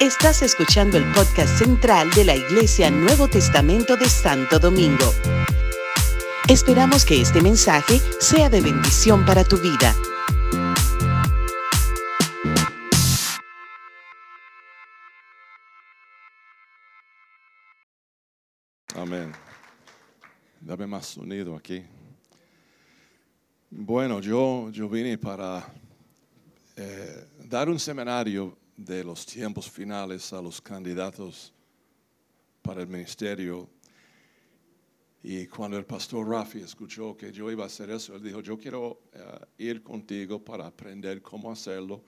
Estás escuchando el podcast central de la Iglesia Nuevo Testamento de Santo Domingo. Esperamos que este mensaje sea de bendición para tu vida. Amén. Dame más sonido aquí. Bueno, yo, yo vine para eh, dar un seminario de los tiempos finales a los candidatos para el ministerio. Y cuando el pastor Rafi escuchó que yo iba a hacer eso, él dijo, yo quiero eh, ir contigo para aprender cómo hacerlo,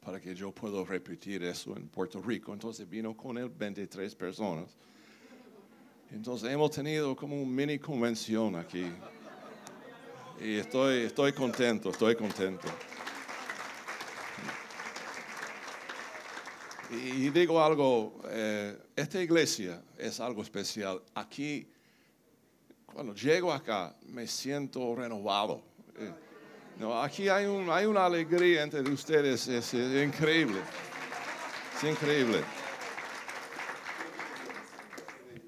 para que yo pueda repetir eso en Puerto Rico. Entonces vino con él 23 personas. Entonces hemos tenido como una mini convención aquí. Y estoy, estoy contento, estoy contento. Y, digo algo, eh, esta iglesia es algo especial. Aquí, cuando llego acá, me siento renovado. Eh, no, aquí hay, un, hay una alegría entre ustedes, es, es increíble. Es increíble.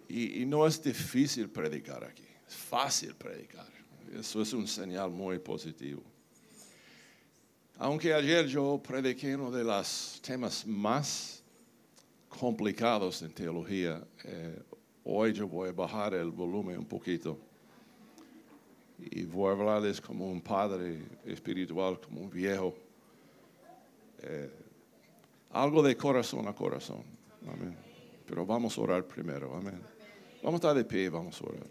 Y, y, no es difícil predicar aquí, es fácil predicar. Eso es un señal muy positivo. Aunque ayer yo prediqué uno de los temas más complicados en teología, eh, hoy yo voy a bajar el volumen un poquito y voy a hablarles como un padre espiritual, como un viejo. Eh, algo de corazón a corazón. Amén. Pero vamos a orar primero. Amén. Vamos a estar de pie, vamos a orar.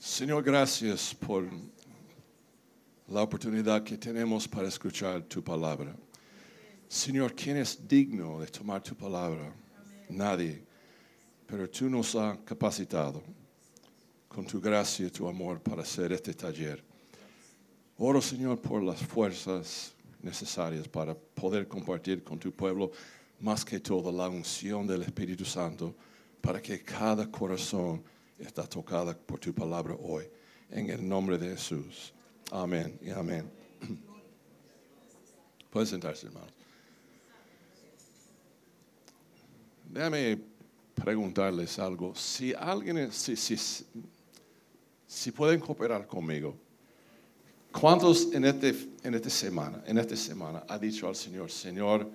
Señor, gracias por la oportunidad que tenemos para escuchar tu palabra. Señor, ¿quién es digno de tomar tu palabra? Nadie. Pero tú nos has capacitado con tu gracia y tu amor para hacer este taller. Oro, Señor, por las fuerzas necesarias para poder compartir con tu pueblo más que todo la unción del Espíritu Santo para que cada corazón está tocada por tu palabra hoy. En el nombre de Jesús. Amén y amén. Pueden sentarse, hermanos. Déjame preguntarles algo. Si alguien, si, si, si pueden cooperar conmigo, ¿cuántos en, este, en esta semana, en esta semana, ha dicho al Señor, Señor,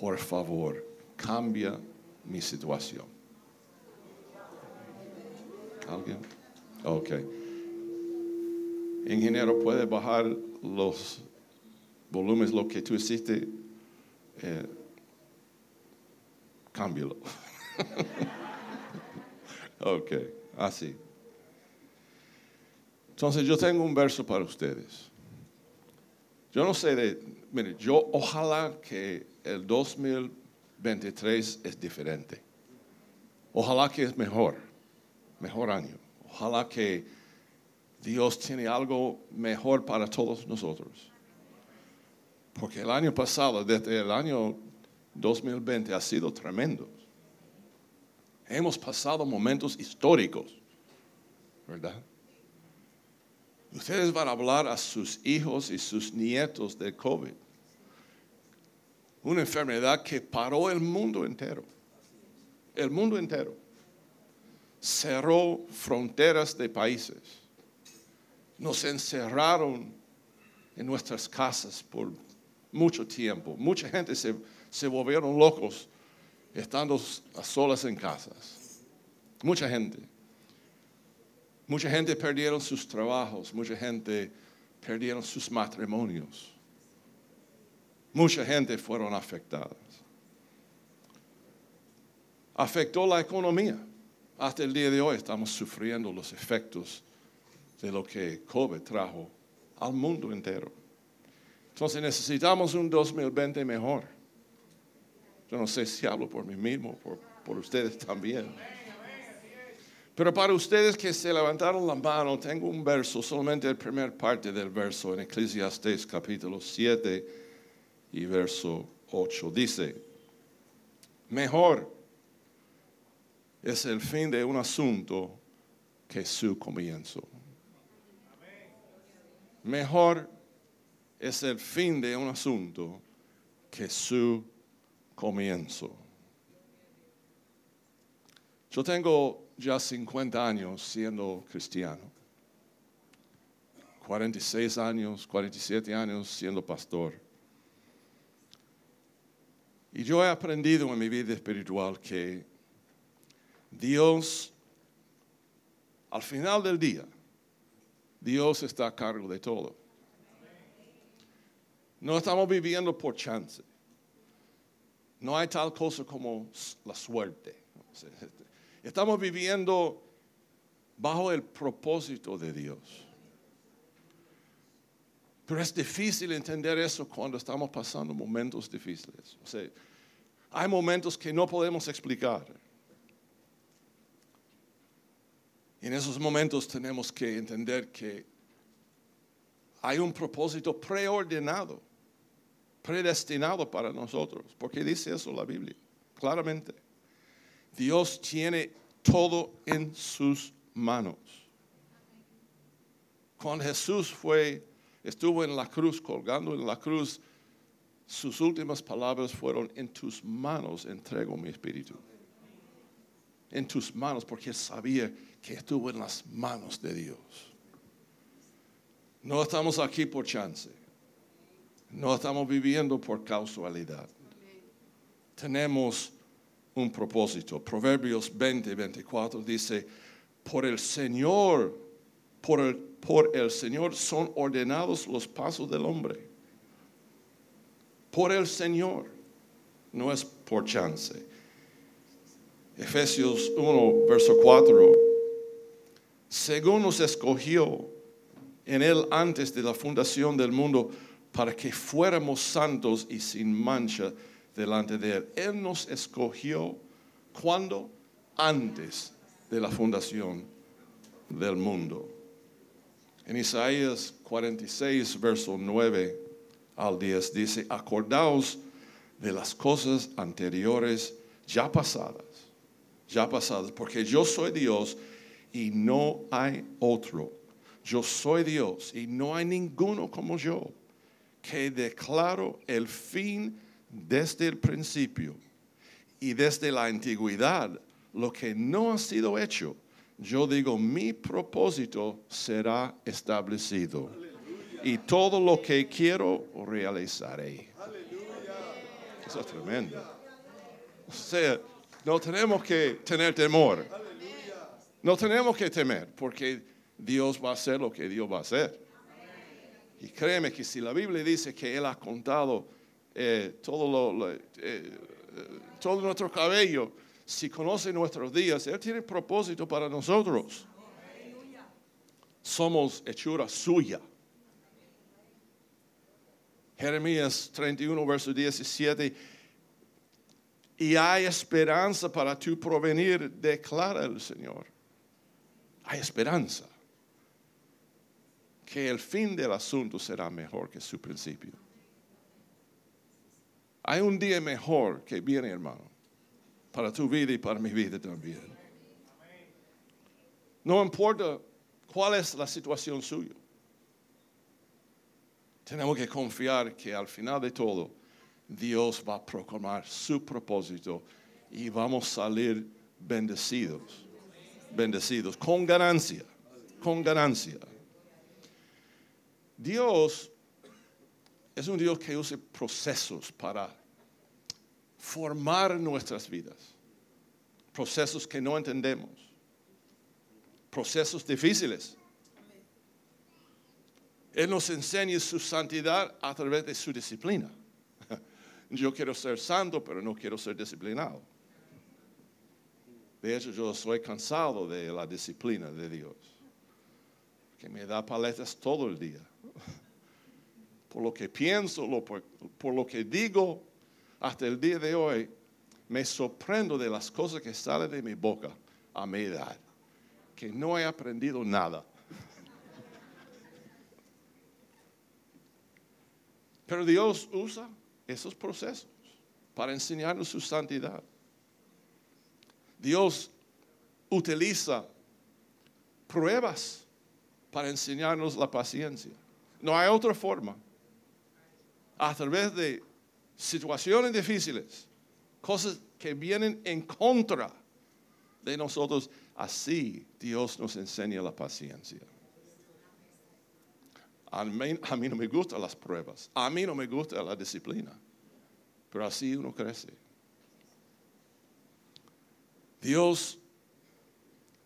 por favor, cambia mi situación? ¿Alguien? Ok. Ingeniero, ¿puede bajar los volúmenes, lo que tú hiciste? Eh, cámbialo. ok, así. Entonces yo tengo un verso para ustedes. Yo no sé de, mire, yo ojalá que el 2023 es diferente. Ojalá que es mejor, mejor año. Ojalá que Dios tiene algo mejor para todos nosotros. Porque el año pasado, desde el año 2020, ha sido tremendo. Hemos pasado momentos históricos, ¿verdad? Ustedes van a hablar a sus hijos y sus nietos de COVID. Una enfermedad que paró el mundo entero. El mundo entero. Cerró fronteras de países. Nos encerraron en nuestras casas por mucho tiempo. Mucha gente se, se volvieron locos estando a solas en casas. Mucha gente. Mucha gente perdieron sus trabajos, mucha gente perdieron sus matrimonios. Mucha gente fueron afectadas. Afectó la economía. Hasta el día de hoy estamos sufriendo los efectos de lo que COVID trajo al mundo entero. Entonces necesitamos un 2020 mejor. Yo no sé si hablo por mí mismo, por, por ustedes también. Pero para ustedes que se levantaron la mano, tengo un verso, solamente la primera parte del verso en Eclesiastes capítulo 7 y verso 8. Dice, mejor es el fin de un asunto que su comienzo. Mejor es el fin de un asunto que su comienzo. Yo tengo ya 50 años siendo cristiano. 46 años, 47 años siendo pastor. Y yo he aprendido en mi vida espiritual que Dios, al final del día, Dios está a cargo de todo. No estamos viviendo por chance. No hay tal cosa como la suerte. Estamos viviendo bajo el propósito de Dios. Pero es difícil entender eso cuando estamos pasando momentos difíciles. O sea, hay momentos que no podemos explicar. En esos momentos tenemos que entender que hay un propósito preordenado, predestinado para nosotros, porque dice eso la Biblia, claramente. Dios tiene todo en sus manos. Cuando Jesús fue, estuvo en la cruz, colgando en la cruz, sus últimas palabras fueron, en tus manos entrego mi espíritu. En tus manos, porque sabía que estuvo en las manos de Dios. No estamos aquí por chance. No estamos viviendo por casualidad. Tenemos un propósito. Proverbios 20, 24 dice, por el Señor, por el, por el Señor son ordenados los pasos del hombre. Por el Señor, no es por chance. Efesios 1, verso 4, según nos escogió en Él antes de la fundación del mundo para que fuéramos santos y sin mancha delante de Él. Él nos escogió cuando antes de la fundación del mundo. En Isaías 46, verso 9 al 10 dice, acordaos de las cosas anteriores ya pasadas, ya pasadas, porque yo soy Dios y no hay otro. Yo soy Dios y no hay ninguno como yo, que declaro el fin desde el principio y desde la antigüedad lo que no ha sido hecho. Yo digo, mi propósito será establecido y todo lo que quiero realizaré. Eso es tremendo. O sea, no tenemos que tener temor. No tenemos que temer porque Dios va a hacer lo que Dios va a hacer. Y créeme que si la Biblia dice que Él ha contado eh, todo, lo, eh, todo nuestro cabello, si conoce nuestros días, Él tiene propósito para nosotros. Somos hechura suya. Jeremías 31, verso 17. Y hay esperanza para tu provenir, declara el Señor. Hay esperanza que el fin del asunto será mejor que su principio. Hay un día mejor que viene, hermano, para tu vida y para mi vida también. No importa cuál es la situación suya. Tenemos que confiar que al final de todo Dios va a proclamar su propósito y vamos a salir bendecidos, bendecidos, con ganancia, con ganancia. Dios es un Dios que usa procesos para formar nuestras vidas, procesos que no entendemos, procesos difíciles él nos enseña su santidad a través de su disciplina. Yo quiero ser santo, pero no quiero ser disciplinado. De hecho, yo soy cansado de la disciplina de Dios, que me da paletas todo el día. Por lo que pienso, por, por lo que digo, hasta el día de hoy, me sorprendo de las cosas que salen de mi boca a mi edad, que no he aprendido nada. Pero Dios usa esos procesos para enseñarnos su santidad. Dios utiliza pruebas para enseñarnos la paciencia. No hay otra forma. A través de situaciones difíciles, cosas que vienen en contra de nosotros, así Dios nos enseña la paciencia. A mí, no me gustan las pruebas, a mí no me gusta la disciplina, pero así uno crece. Dios,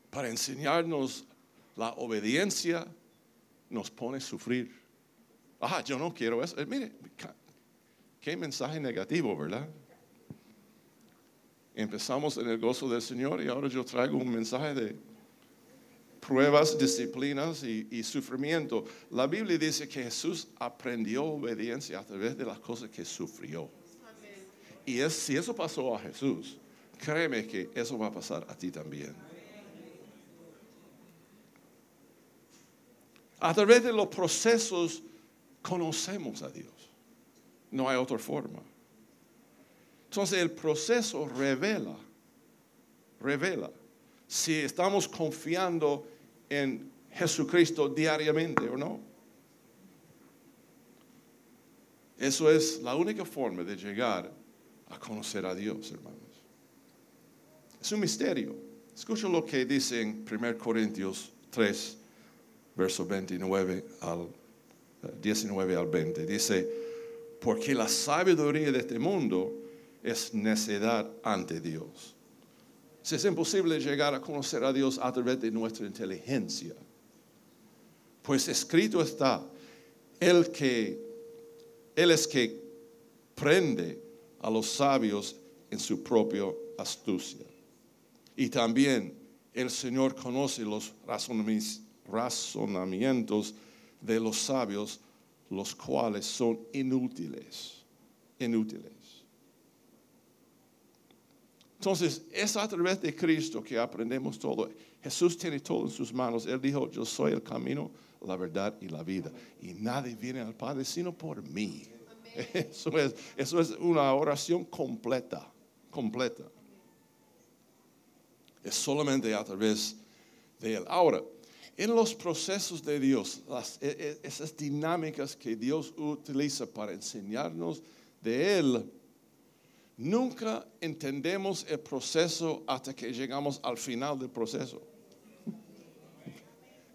para enseñarnos la obediencia, nos pone a sufrir. Ah, yo no quiero eso. Eh, mire, qué mensaje negativo, ¿verdad? Empezamos en el gozo del Señor y ahora yo traigo un mensaje de pruebas, disciplinas y, sufrimiento. La Biblia dice que Jesús aprendió obediencia a través de las cosas que sufrió. Y es, si eso pasó a Jesús, créeme que eso va a pasar a ti también. A través de los procesos conocemos a Dios. No hay otra forma. Entonces el proceso revela, revela si estamos confiando en Jesucristo diariamente o no. Eso es la única forma de llegar a conocer a Dios, hermanos. Es un misterio. Escucha lo que dice en 1 Corintios 3, verso 29 al 19 al 20. Dice, porque la sabiduría de este mundo es necedad ante Dios. Si es imposible llegar a conocer a Dios a través de nuestra inteligencia, pues escrito está, el que, Él es que prende a los sabios en su propia astucia. Y también el Señor conoce los razonamientos de los sabios, los cuales son inútiles, inútiles. Entonces, es a través de Cristo que aprendemos todo. Jesús tiene todo en sus manos. Él dijo, yo soy el camino, la verdad y la vida. Y nadie viene al Padre sino por mí. Eso es, eso es una oración completa, completa. Es solamente a través de Él. Ahora, en los procesos de Dios, e, e, esas dinámicas que Dios utiliza para enseñarnos de Él, nunca entendemos el proceso hasta que llegamos al final del proceso.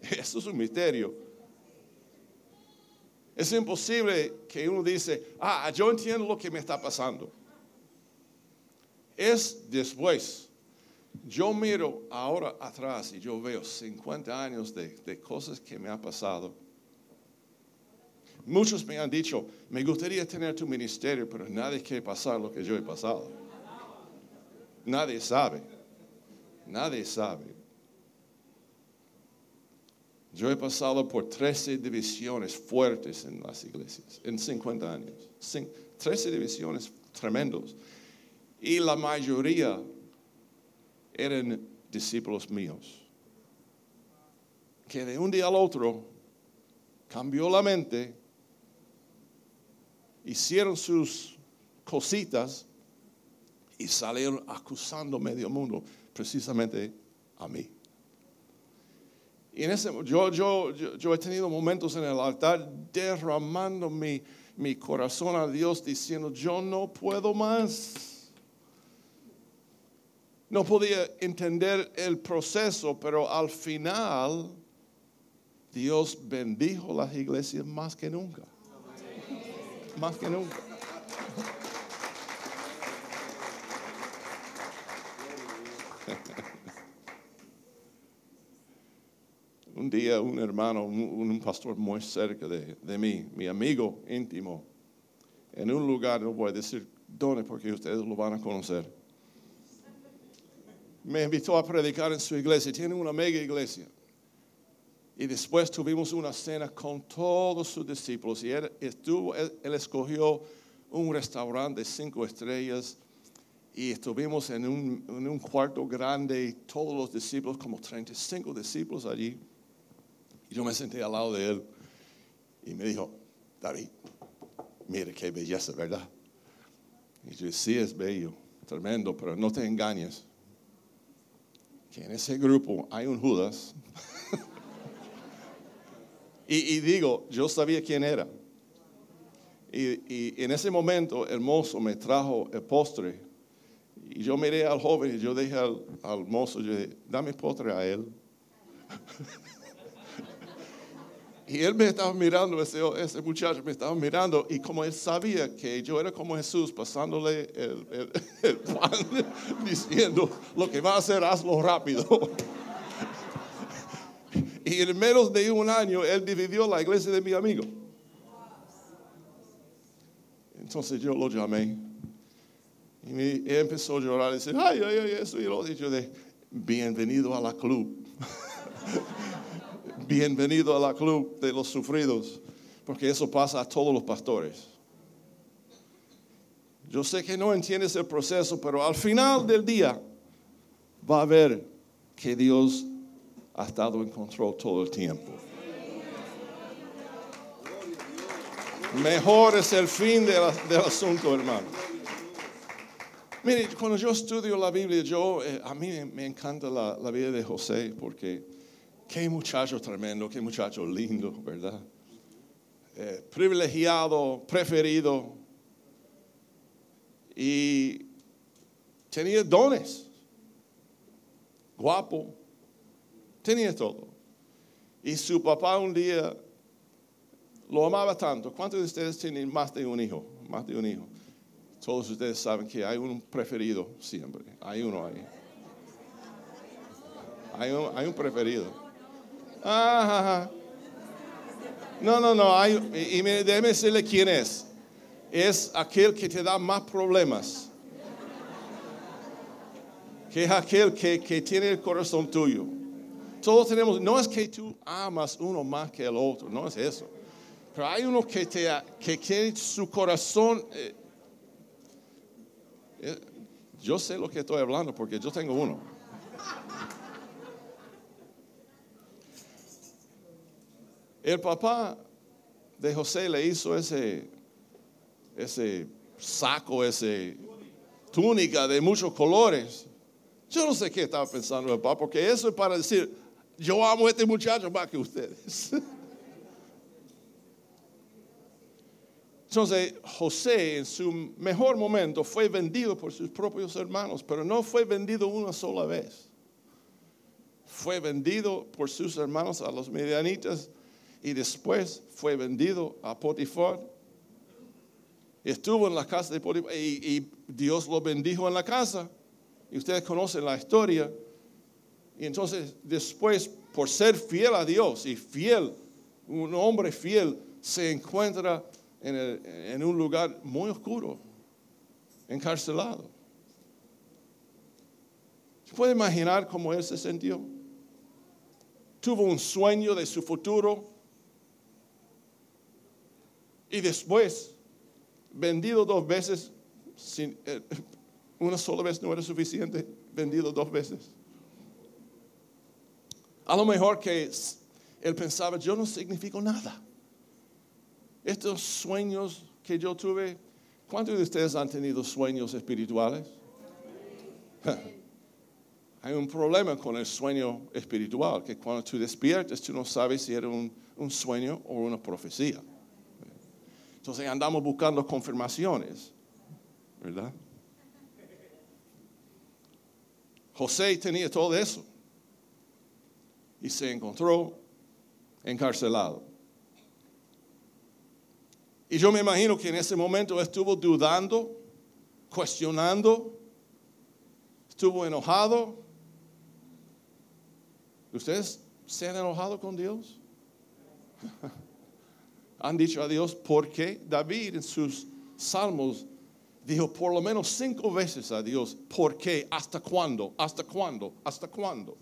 Eso es un misterio. Es imposible que uno dice, ah, yo entiendo lo que me está pasando. Es después yo miro ahora atrás y yo veo 50 años de, cosas que me han pasado. Muchos me han dicho, me gustaría tener tu ministerio, pero nadie quiere pasar lo que yo he pasado. Nadie sabe. Nadie sabe. Yo he pasado por 13 divisiones fuertes en las iglesias, en 50 años. 13 divisiones tremendos. Y la mayoría eran discípulos míos. Que de un día al otro cambió la mente, hicieron sus cositas y salieron acusando medio mundo, precisamente a mí. Y en ese, yo, yo, yo, he tenido momentos en el altar derramando mi, mi corazón a Dios diciendo, yo no puedo más no podía entender el proceso, pero al final Dios bendijo las iglesias más que nunca. Más que nunca. un día un hermano, un, pastor muy cerca de, de, mí, mi amigo íntimo, en un lugar, no voy a decir dónde porque ustedes lo van a conocer me invitó a predicar en su iglesia. Tiene una mega iglesia. Y después tuvimos una cena con todos sus discípulos. Y él, estuvo, él, escogió un restaurante de cinco estrellas. Y estuvimos en un, en un cuarto grande, todos los discípulos, como 35 discípulos allí. Y yo me senté al lado de él. Y me dijo, David, mire qué belleza, ¿verdad? Y yo, sí, es bello, tremendo, pero no te engañes que en ese grupo hay un Judas. y, digo, yo sabía quién era. Y, y en ese momento el mozo me trajo el postre. Y yo miré al joven y yo dije al, al mozo, yo dije, dame postre a él. y él me estaba mirando, ese, ese, muchacho me estaba mirando, y como él sabía que yo era como Jesús, pasándole el, el, el pan, diciendo, lo que va a hacer, hazlo rápido. y en menos de un año, él dividió la iglesia de mi amigo. Entonces yo lo llamé. Y me, él empezó a llorar y decir, ay, ay, ay, eso y lo dicho de, bienvenido a la club. bienvenido a la club de los sufridos, porque eso pasa a todos los pastores. Yo sé que no entiendes el proceso, pero al final del día va a ver que Dios ha estado en control todo el tiempo. Mejor es el fin del, del asunto, hermano. Mire, cuando yo estudio la Biblia, yo, eh, a mí me encanta la, la, vida de José porque qué muchacho tremendo, qué muchacho lindo, ¿verdad? Eh, privilegiado, preferido. Y tenía dones. Guapo. Tenía todo. Y su papá un día lo amaba tanto. ¿Cuántos de ustedes tienen más de un hijo? Más de un hijo. Todos ustedes saben que hay un preferido siempre. Hay uno ahí. Hay un, hay un preferido. Ajá. No, no, no. Hay, y, y déjeme decirle quién es. Es aquel que te da más problemas. Que es aquel que, que tiene el corazón tuyo. Todos tenemos, no es que tú amas uno más que el otro, no es eso. Pero hay uno que, te, su corazón. Eh, eh, yo sé lo que estoy hablando porque yo tengo uno. El papá de José le hizo ese, ese saco, ese túnica de muchos colores. Yo no sé qué estaba pensando el papá, porque eso es para decir, yo amo a este muchacho más que ustedes. Entonces, José en su mejor momento fue vendido por sus propios hermanos, pero no fue vendido una sola vez. Fue vendido por sus hermanos a los medianitas y después fue vendido a Potifar. Estuvo en la casa de Potifar y, y Dios lo bendijo en la casa. Y ustedes conocen la historia. Y entonces después, por ser fiel a Dios y fiel, un hombre fiel se encuentra en, el, en un lugar muy oscuro, encarcelado. ¿Se puede imaginar cómo él se sintió? Tuvo un sueño de su futuro y después, vendido dos veces, sin, eh, una sola vez no era suficiente, vendido dos veces. A lo mejor que él pensaba, yo no significo nada estos sueños que yo tuve, ¿cuántos de ustedes han tenido sueños espirituales? Hay un problema con el sueño espiritual, que cuando tú despiertas tú no sabes si era un, un sueño o una profecía. Entonces andamos buscando confirmaciones, ¿verdad? José tenía todo eso y se encontró encarcelado. Y yo me imagino que en ese momento estuvo dudando, cuestionando, estuvo enojado. ¿Ustedes se han enojado con Dios? han dicho a Dios, ¿por qué? David en sus salmos dijo por lo menos cinco veces a Dios, ¿por qué? ¿Hasta cuándo? ¿Hasta cuándo? ¿Hasta cuándo?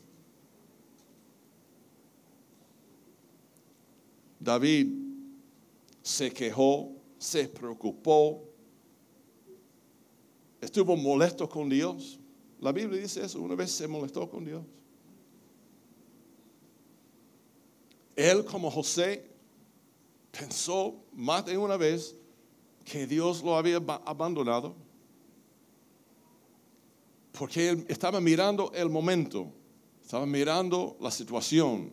David se quejó, se preocupó, estuvo molesto con Dios. La Biblia dice eso, una vez se molestó con Dios. Él como José pensó más de una vez que Dios lo había abandonado porque él estaba mirando el momento, estaba mirando la situación,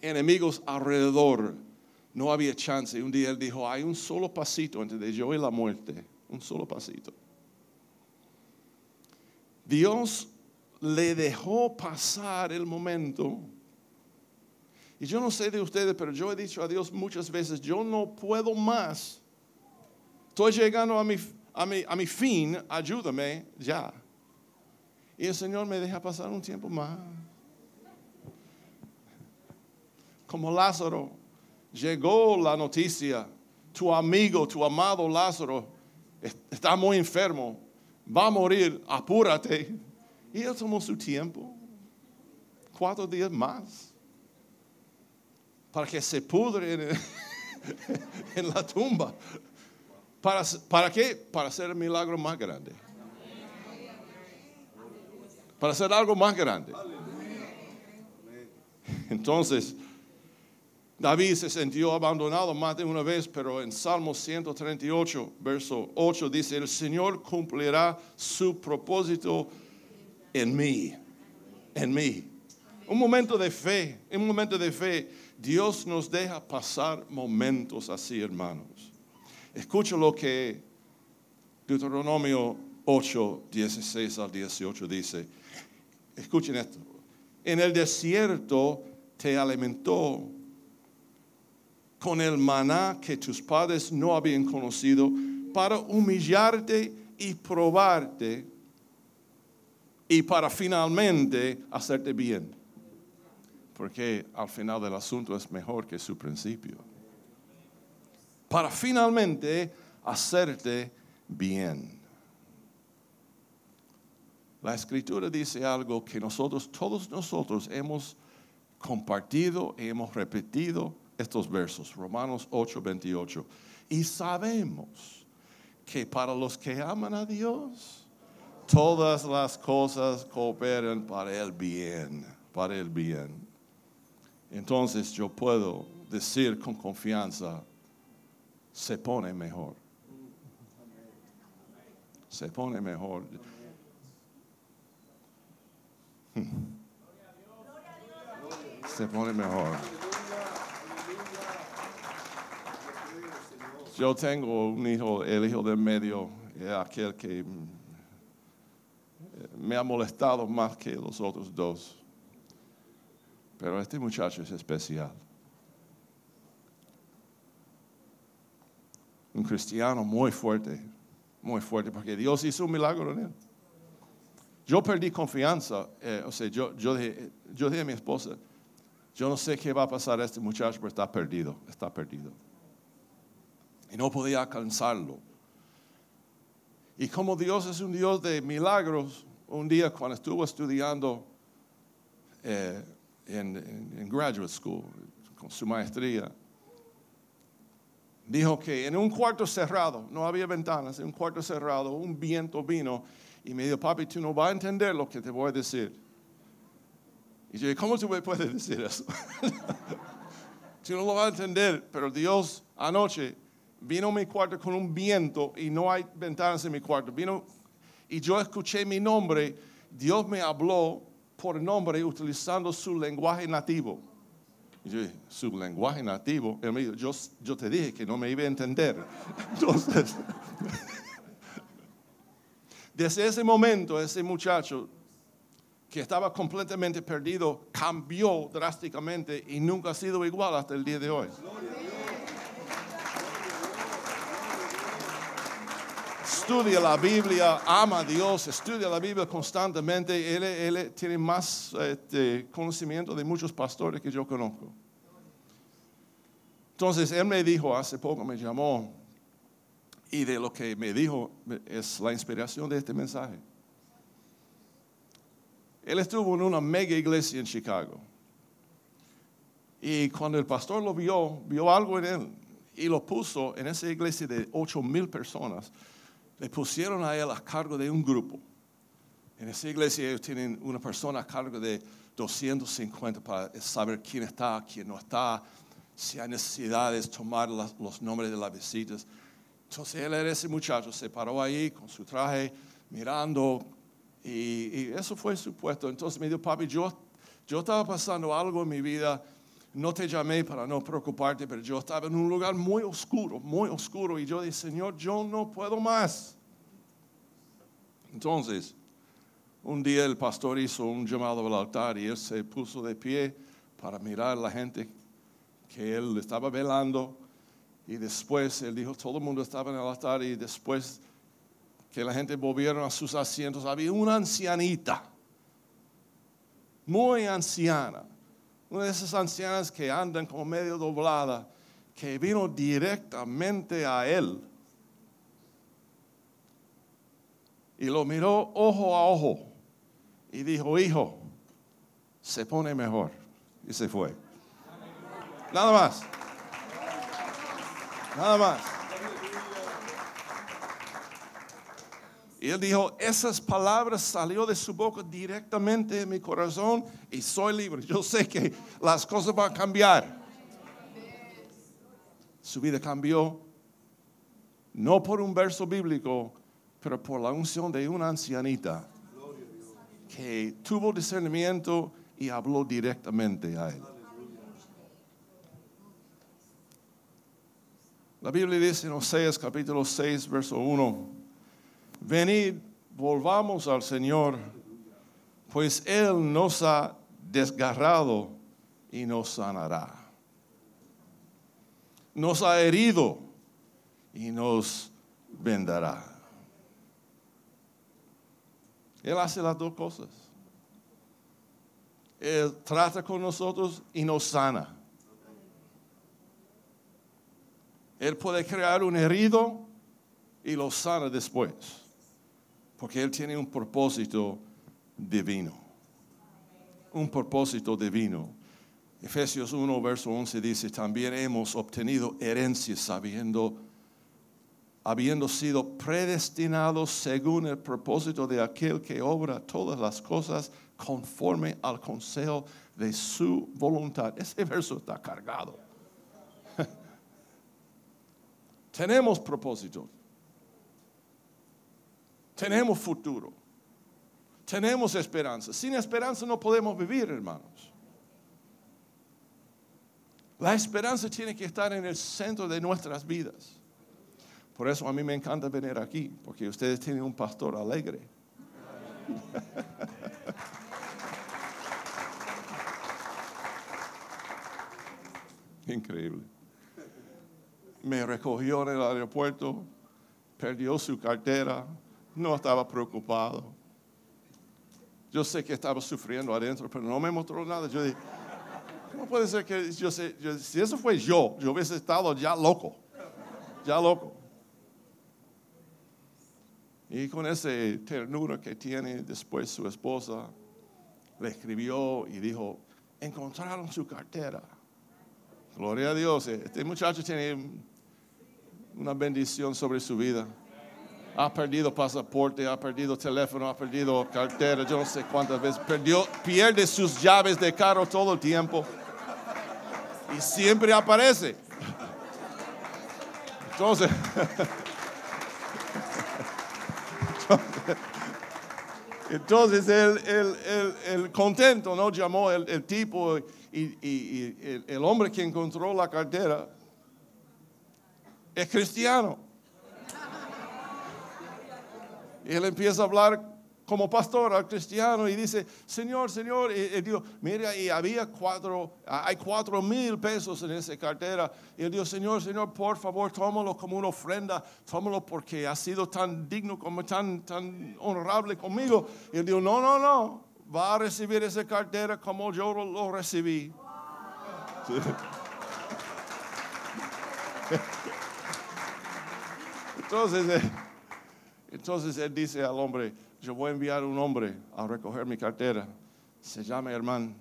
enemigos alrededor, no había chance. Y un día él dijo, hay un solo pasito entre yo y la muerte, un solo pasito. Dios le dejó pasar el momento. Y yo no sé de ustedes, pero yo he dicho a Dios muchas veces, yo no puedo más. Estoy llegando a mi, a mi, a mi fin, ayúdame ya. Y el Señor me deja pasar un tiempo más. Como Lázaro, llegó la noticia, tu amigo, tu amado Lázaro, está muy enfermo, va a morir, apúrate. Y él tomó su tiempo, cuatro días más, para que se pudre en, la tumba. ¿Para, ¿Para qué? Para hacer el milagro más grande. Para hacer algo más grande. Entonces, David se sintió abandonado más de una vez, pero en Salmo 138, verso 8 dice, el Señor cumplirá su propósito en mí, en mí. Un momento de fe, un momento de fe. Dios nos deja pasar momentos así, hermanos. Escucha lo que Deuteronomio 8, 16 al 18 dice. Escuchen esto. En el desierto te alimentó con el maná que tus padres no habían conocido para humillarte y probarte y para finalmente hacerte bien. Porque al final del asunto es mejor que su principio. Para finalmente hacerte bien. La escritura dice algo que nosotros, todos nosotros hemos compartido hemos repetido estos versos, Romanos 8, 28. Y sabemos que para los que aman a Dios, todas las cosas cooperan para el bien, para el bien. Entonces yo puedo decir con confianza, se pone mejor. Se pone mejor. Se pone mejor. Yo tengo un hijo, el hijo del medio, aquel que me ha molestado más que los otros dos. Pero este muchacho es especial. Un cristiano muy fuerte, muy fuerte, porque Dios hizo un milagro en él. Yo perdí confianza, eh, o sea, yo, yo, dije, yo dije a mi esposa, yo no sé qué va a pasar a este muchacho, pero está perdido, está perdido y no podía alcanzarlo. Y como Dios es un Dios de milagros, un día cuando estuvo estudiando eh, en, graduate school con su maestría, dijo que en un cuarto cerrado, no había ventanas, en un cuarto cerrado, un viento vino y me dijo, papi, tú no vas a entender lo que te voy a decir. Y yo ¿cómo tú me puedes decir eso? tú no lo vas a entender, pero Dios anoche vino a mi cuarto con un viento y no hay ventanas en mi cuarto. Vino y yo escuché mi nombre. Dios me habló por nombre utilizando su lenguaje nativo. Y yo dije, su lenguaje nativo. Él yo te dije que no me iba a entender. Entonces, desde ese momento, ese muchacho que estaba completamente perdido cambió drásticamente y nunca ha sido igual hasta el día de hoy. Estudia la Biblia, ama a Dios, estudia la Biblia constantemente. Él, tiene más este, conocimiento de muchos pastores que yo conozco. Entonces, él me dijo, hace poco me llamó, y de lo que me dijo es la inspiración de este mensaje. Él estuvo en una mega iglesia en Chicago. Y cuando el pastor lo vio, vio algo en él y lo puso en esa iglesia de 8 mil personas le pusieron a él a cargo de un grupo. En esa iglesia ellos tienen una persona a cargo de 250 para saber quién está, quién no está, si hay necesidades, tomar los nombres de las visitas. Entonces él era ese muchacho, se paró ahí con su traje, mirando, y, eso fue su puesto. Entonces me dijo, papi, yo, yo estaba pasando algo en mi vida no te llamé para no preocuparte, pero yo estaba en un lugar muy oscuro, muy oscuro. Y yo dije, Señor, yo no puedo más. Entonces, un día el pastor hizo un llamado al altar y él se puso de pie para mirar a la gente que él estaba velando. Y después él dijo, todo el mundo estaba en el altar y después que la gente volvieron a sus asientos, había una ancianita, muy anciana, una de esas ancianas que andan como medio doblada, que vino directamente a él y lo miró ojo a ojo y dijo, hijo, se pone mejor. Y se fue. Nada más. Nada más. Y él dijo, esas palabras salió de su boca directamente de mi corazón y soy libre. Yo sé que las cosas van a cambiar. Su vida cambió, no por un verso bíblico, pero por la unción de una ancianita que tuvo discernimiento y habló directamente a él. La Biblia dice en Oseas capítulo 6, verso 1, venid, volvamos al Señor, pues Él nos ha desgarrado y nos sanará. Nos ha herido y nos vendará. Él hace las dos cosas. Él trata con nosotros y nos sana. Él puede crear un herido y lo sana después, porque Él tiene un propósito divino. Un propósito divino. Efesios 1, verso 11 dice, también hemos obtenido herencia sabiendo, habiendo sido predestinados según el propósito de aquel que obra todas las cosas conforme al consejo de su voluntad. Ese verso está cargado. Tenemos propósito. Tenemos futuro. Tenemos esperanza. Sin esperanza no podemos vivir, hermanos. La esperanza tiene que estar en el centro de nuestras vidas. Por eso a mí me encanta venir aquí, porque ustedes tienen un pastor alegre. Increíble. Me recogió en el aeropuerto, perdió su cartera, no estaba preocupado. Yo sé que estaba sufriendo adentro, pero no me mostró nada. Yo dije, ¿cómo puede ser que yo sé, si eso fue yo, yo hubiese estado ya loco, ya loco. Y con esa ternura que tiene después su esposa, le escribió y dijo, encontraron su cartera. Gloria a Dios, este muchacho tiene una bendición sobre su vida. Ha perdido pasaporte, ha perdido teléfono, ha perdido cartera, yo no sé cuántas veces. Perdió, pierde sus llaves de carro todo el tiempo. Y siempre aparece. Entonces, entonces el, contento, ¿no? Llamó el, tipo y, el, hombre que encontró la cartera es cristiano. Y él empieza a hablar como pastor al cristiano y dice, Señor, Señor, y, y mira, y había cuatro, hay cuatro mil pesos en esa cartera. Y él dijo, Señor, Señor, por favor, tómalo como una ofrenda, tómalo porque ha sido tan digno, como tan, tan honorable conmigo. Y él dijo, no, no, no, va a recibir esa cartera como yo lo recibí. Entonces, eh, entonces él dice al hombre, yo voy a enviar un hombre a recoger mi cartera. Se llama hermano.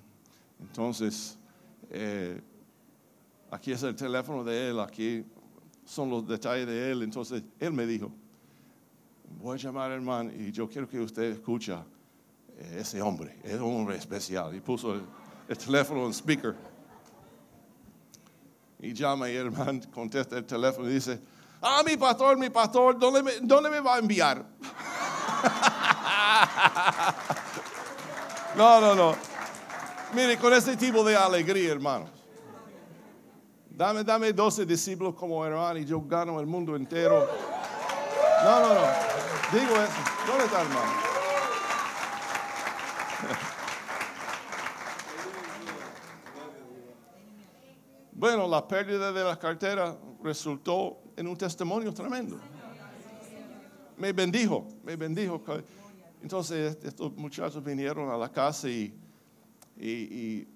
Entonces, eh, aquí es el teléfono de él, aquí son los detalles de él. Entonces, él me dijo, voy a llamar hermano y yo quiero que usted escuche eh, ese hombre, es un hombre especial. Y puso el, teléfono en speaker. Y llama y el hermano contesta el teléfono y dice, ah, mi pastor, mi pastor, ¿dónde me, dónde me va a enviar? no, no, no. Mire, con este tipo de alegría, hermanos. Dame, dame 12 discípulos como hermano y yo gano el mundo entero. No, no, no. Digo eso. ¿Dónde está hermano? Bueno, la pérdida de la cartera resultó en un testimonio tremendo. Me bendijo, me bendijo. Entonces estos muchachos vinieron a la casa y,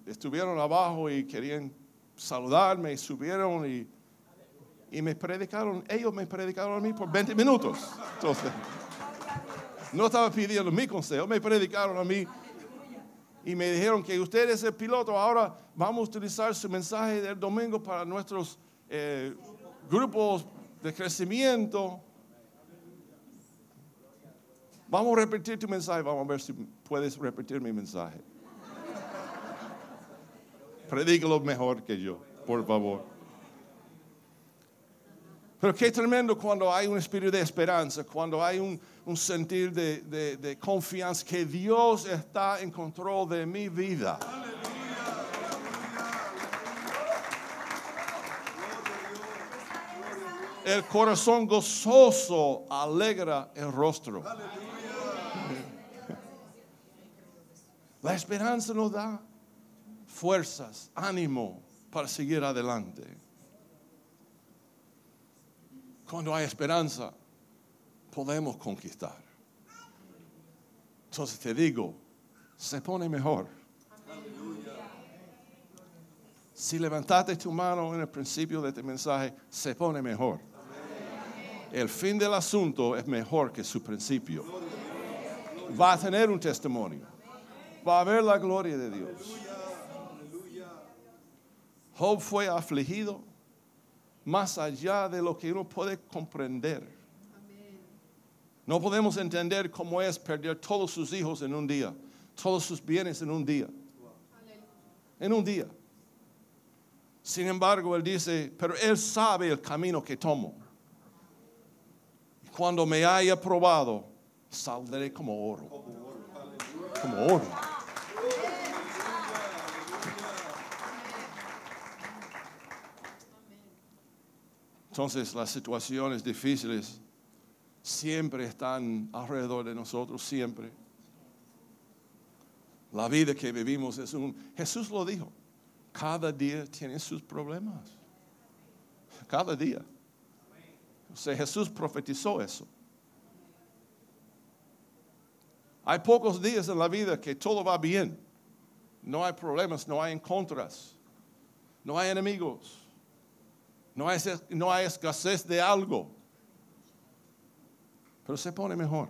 estuvieron abajo y querían saludarme y subieron y, y, me predicaron, ellos me predicaron a mí por 20 minutos. Entonces, no estaba pidiendo mi consejo, me predicaron a mí y me dijeron que usted es el piloto, ahora vamos a utilizar su mensaje del domingo para nuestros eh, grupos de crecimiento. Vamos a repetir tu mensaje, vamos a ver si puedes repetir mi mensaje. Predícalo mejor que yo, por favor. Pero qué tremendo cuando hay un espíritu de esperanza, cuando hay un, un sentir de, de, de, confianza que Dios está en control de mi vida. El corazón gozoso alegra el rostro. La esperanza nos da fuerzas, ánimo para seguir adelante. Cuando hay esperanza, podemos conquistar. Entonces te digo, se pone mejor. Si levantaste tu mano en el principio de este mensaje, se pone mejor. El fin del asunto es mejor que su principio. Va a tener un testimonio. Va a ver la gloria de Dios. Job fue afligido más allá de lo que uno puede comprender. No podemos entender cómo es perder todos sus hijos en un día, todos sus bienes en un día. En un día. Sin embargo, él dice, pero él sabe el camino que tomo. Y cuando me haya probado, saldré como oro. Como oro. Entonces las situaciones difíciles siempre están alrededor de nosotros, siempre. La vida que vivimos es un... Jesús lo dijo, cada día tiene sus problemas. Cada día. O sea, Jesús profetizó eso. Hay pocos días en la vida que todo va bien. No hay problemas, no hay contras, no hay enemigos. No hay, no hay escasez de algo. Pero se pone mejor.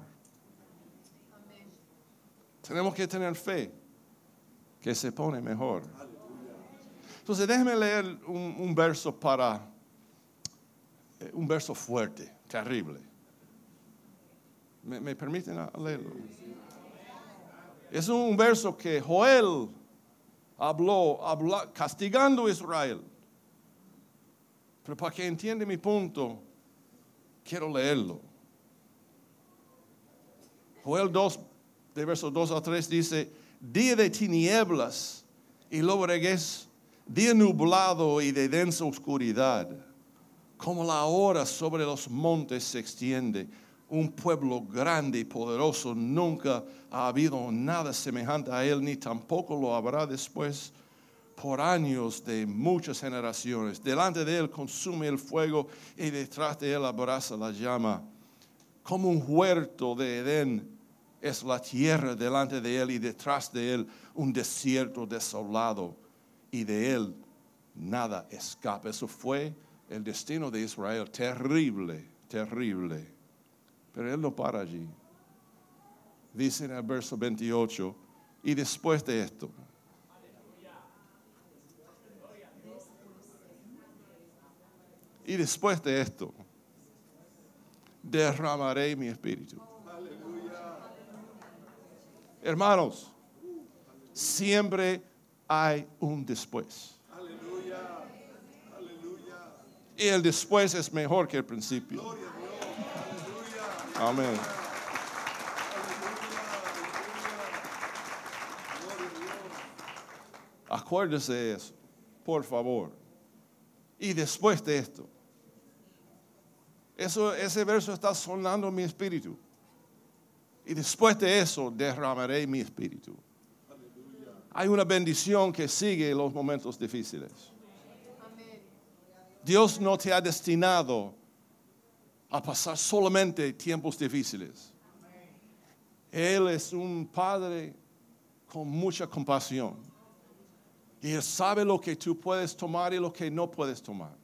Tenemos que tener fe que se pone mejor. Entonces déjeme leer un, verso para, eh, un verso fuerte, terrible. ¿Me, permiten leerlo? Es un verso que Joel habló, habló castigando a Israel. Pero para que entienda mi punto, quiero leerlo. Joel 2, de versos 2 a 3 dice, día de tinieblas y lobreguez, día nublado y de densa oscuridad, como la hora sobre los montes se extiende, un pueblo grande y poderoso, nunca ha habido nada semejante a él, ni tampoco lo habrá después por años de muchas generaciones. Delante de él consume el fuego y detrás de él abraza la llama. Como un huerto de Edén es la tierra delante de él y detrás de él un desierto desolado y de él nada escapa. Eso fue el destino de Israel, terrible, terrible. Pero él no para allí. Dice en el verso 28, y después de esto, Y después de esto, derramaré mi espíritu. Hermanos, siempre hay un después. Y el después es mejor que el principio. Amén. Acuérdese de eso, por favor. Y después de esto. Eso, ese verso está sonando en mi espíritu. Y después de eso derramaré mi espíritu. Hay una bendición que sigue los momentos difíciles. Dios no te ha destinado a pasar solamente tiempos difíciles. Él es un padre con mucha compasión. Y Él sabe lo que tú puedes tomar y lo que no puedes tomar.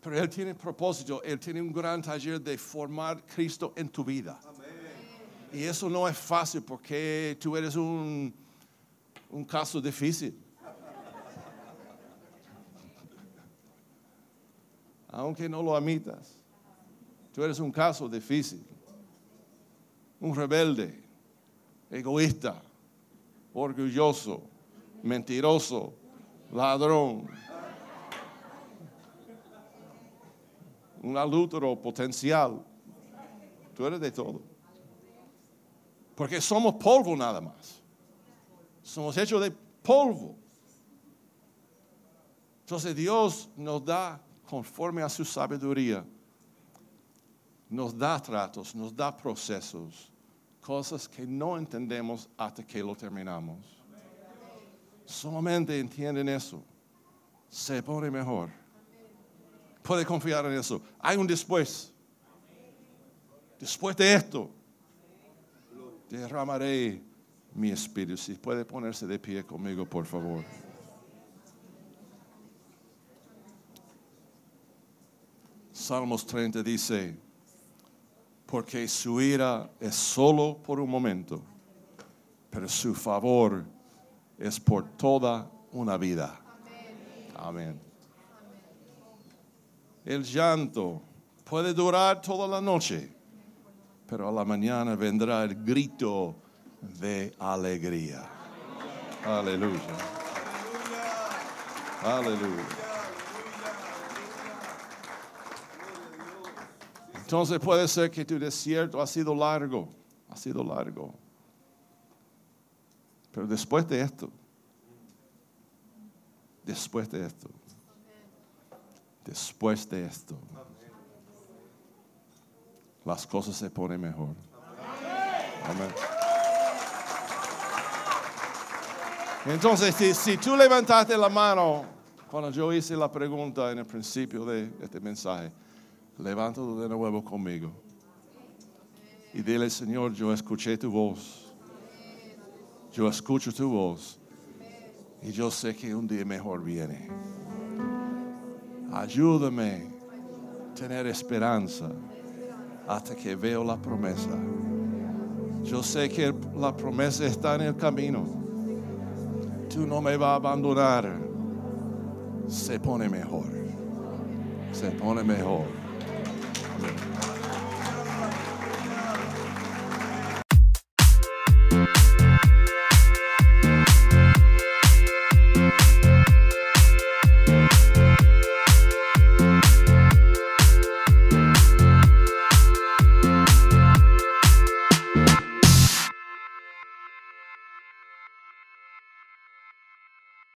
Pero Él tiene propósito, Él tiene un gran taller de formar Cristo en tu vida. Y eso no es fácil porque tú eres un, un caso difícil. Aunque no lo admitas, tú eres un caso difícil. Un rebelde, egoísta, orgulloso, mentiroso, ladrón, un adúltero potencial. Tú eres de todo. Porque somos polvo nada más. Somos hechos de polvo. Entonces Dios nos da, conforme a su sabiduría, nos da tratos, nos da procesos, cosas que no entendemos hasta que lo terminamos. Solamente entienden eso. Se pone mejor. Puede confiar en eso. Hay un después. Después de esto, derramaré mi espíritu. Si puede ponerse de pie conmigo, por favor. Salmos 30 dice, porque su ira es solo por un momento, pero su favor es por toda una vida. Amén. El llanto puede durar toda la noche, pero a la mañana vendrá el grito de alegría. Aleluya. Aleluya. Entonces puede ser que tu desierto ha sido largo, ha sido largo. Pero después de esto, después de esto, después de esto, las cosas se ponen mejor. Amén. Entonces, si, tú levantaste la mano cuando yo hice la pregunta en el principio de este mensaje, levántalo de nuevo conmigo. Y dile, Señor, yo escuché tu voz. Yo escucho tu voz. Y yo sé que un día mejor viene. Ayúdame a tener esperanza hasta que veo la promesa. Yo sé que la promesa está en el camino. Tú no me vas a abandonar. Se pone mejor. Se pone mejor.